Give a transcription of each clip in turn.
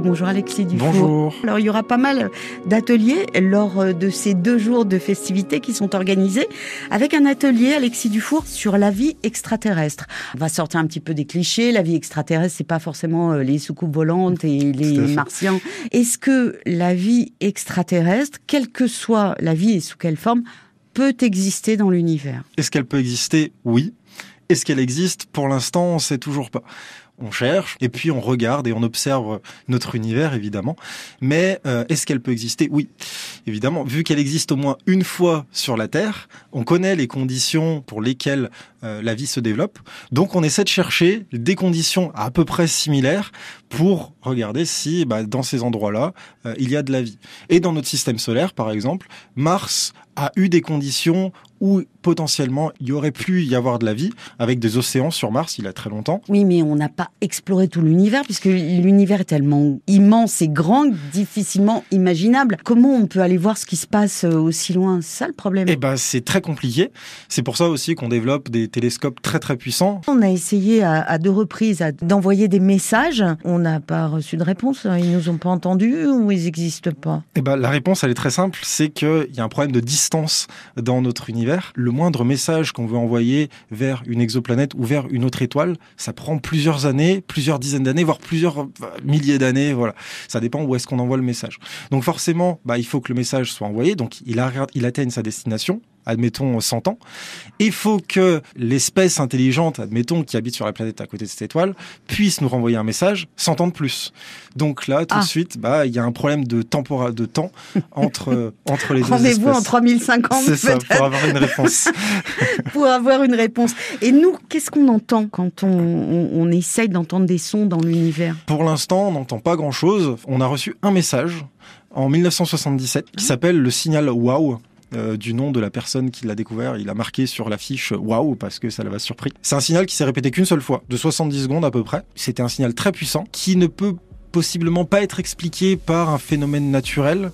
Bonjour Alexis Dufour. Bonjour. Alors il y aura pas mal d'ateliers lors de ces deux jours de festivités qui sont organisés avec un atelier Alexis Dufour sur la vie extraterrestre. On va sortir un petit peu des clichés. La vie extraterrestre, c'est pas forcément euh, les soucoupes volantes et les martiens. Est-ce que la vie extraterrestre, quelle que soit la vie et sous quelle forme, peut exister dans l'univers? Est-ce qu'elle peut exister? Oui. Est-ce qu'elle existe? Pour l'instant, on sait toujours pas on cherche et puis on regarde et on observe notre univers évidemment. Mais euh, est-ce qu'elle peut exister? Oui, évidemment. Vu qu'elle existe au moins une fois sur la Terre, on connaît les conditions pour lesquelles euh, la vie se développe. Donc on essaie de chercher des conditions à peu près similaires pour regarder si bah, dans ces endroits-là, euh, il y a de la vie. Et dans notre système solaire, par exemple, Mars a eu des conditions où potentiellement il y aurait pu y avoir de la vie avec des océans sur Mars il y a très longtemps. Oui, mais on n'a pas exploré tout l'univers puisque l'univers est tellement immense et grand, difficilement imaginable. Comment on peut aller voir ce qui se passe euh, aussi loin? C'est ça le problème. Eh ben, c'est très compliqué. C'est pour ça aussi qu'on développe des télescopes très très puissants. On a essayé à, deux reprises d'envoyer des messages. On n'a pas reçu de réponse. Ils nous ont pas entendus ou ils n'existent pas Eh ben, la réponse elle est très simple, c'est qu'il y a un problème de distance dans notre univers. Le moindre message qu'on veut envoyer vers une exoplanète ou vers une autre étoile, ça prend plusieurs années, plusieurs dizaines d'années, voire plusieurs euh, milliers d'années. Voilà, ça dépend où est-ce qu'on envoie le message. Donc forcément, bah, il faut que le message soit envoyé. Donc il, il atteigne sa destination admettons 100 ans. Il faut que l'espèce intelligente, admettons, qui habite sur la planète à côté de cette étoile, puisse nous renvoyer un message 100 ans de plus. Donc là, tout de ah. suite, bah, il y a un problème de, tempora, de temps entre, entre les deux espèces. Rendez-vous en 3050 C'est ça, pour avoir une réponse. pour avoir une réponse. Et nous, qu'est-ce qu'on entend quand on, on, on essaye d'entendre des sons dans l'univers? Pour l'instant, on n'entend pas grand-chose. On a reçu un message en 1977 qui s'appelle le signal WOW. Euh, du nom de la personne qui l'a découvert. Il a marqué sur l'affiche waouh parce que ça l'avait surpris. C'est un signal qui s'est répété qu'une seule fois, de 70 secondes à peu près. C'était un signal très puissant qui ne peut possiblement pas être expliqué par un phénomène naturel.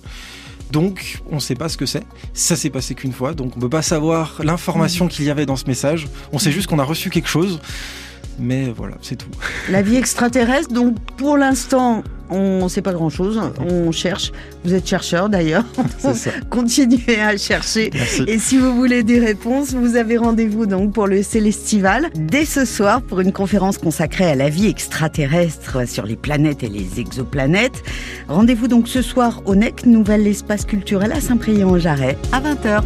Donc, on ne sait pas ce que c'est. Ça s'est passé qu'une fois, donc on ne peut pas savoir l'information qu'il y avait dans ce message. On sait juste qu'on a reçu quelque chose. Mais voilà, c'est tout. La vie extraterrestre, donc pour l'instant, on ne sait pas grand-chose. On cherche. Vous êtes chercheur d'ailleurs. Continuez à chercher. Et si vous voulez des réponses, vous avez rendez-vous donc pour le Célestival dès ce soir pour une conférence consacrée à la vie extraterrestre sur les planètes et les exoplanètes. Rendez-vous donc ce soir au NEC, nouvel espace culturel à Saint-Priest-en-Jarret, à 20h.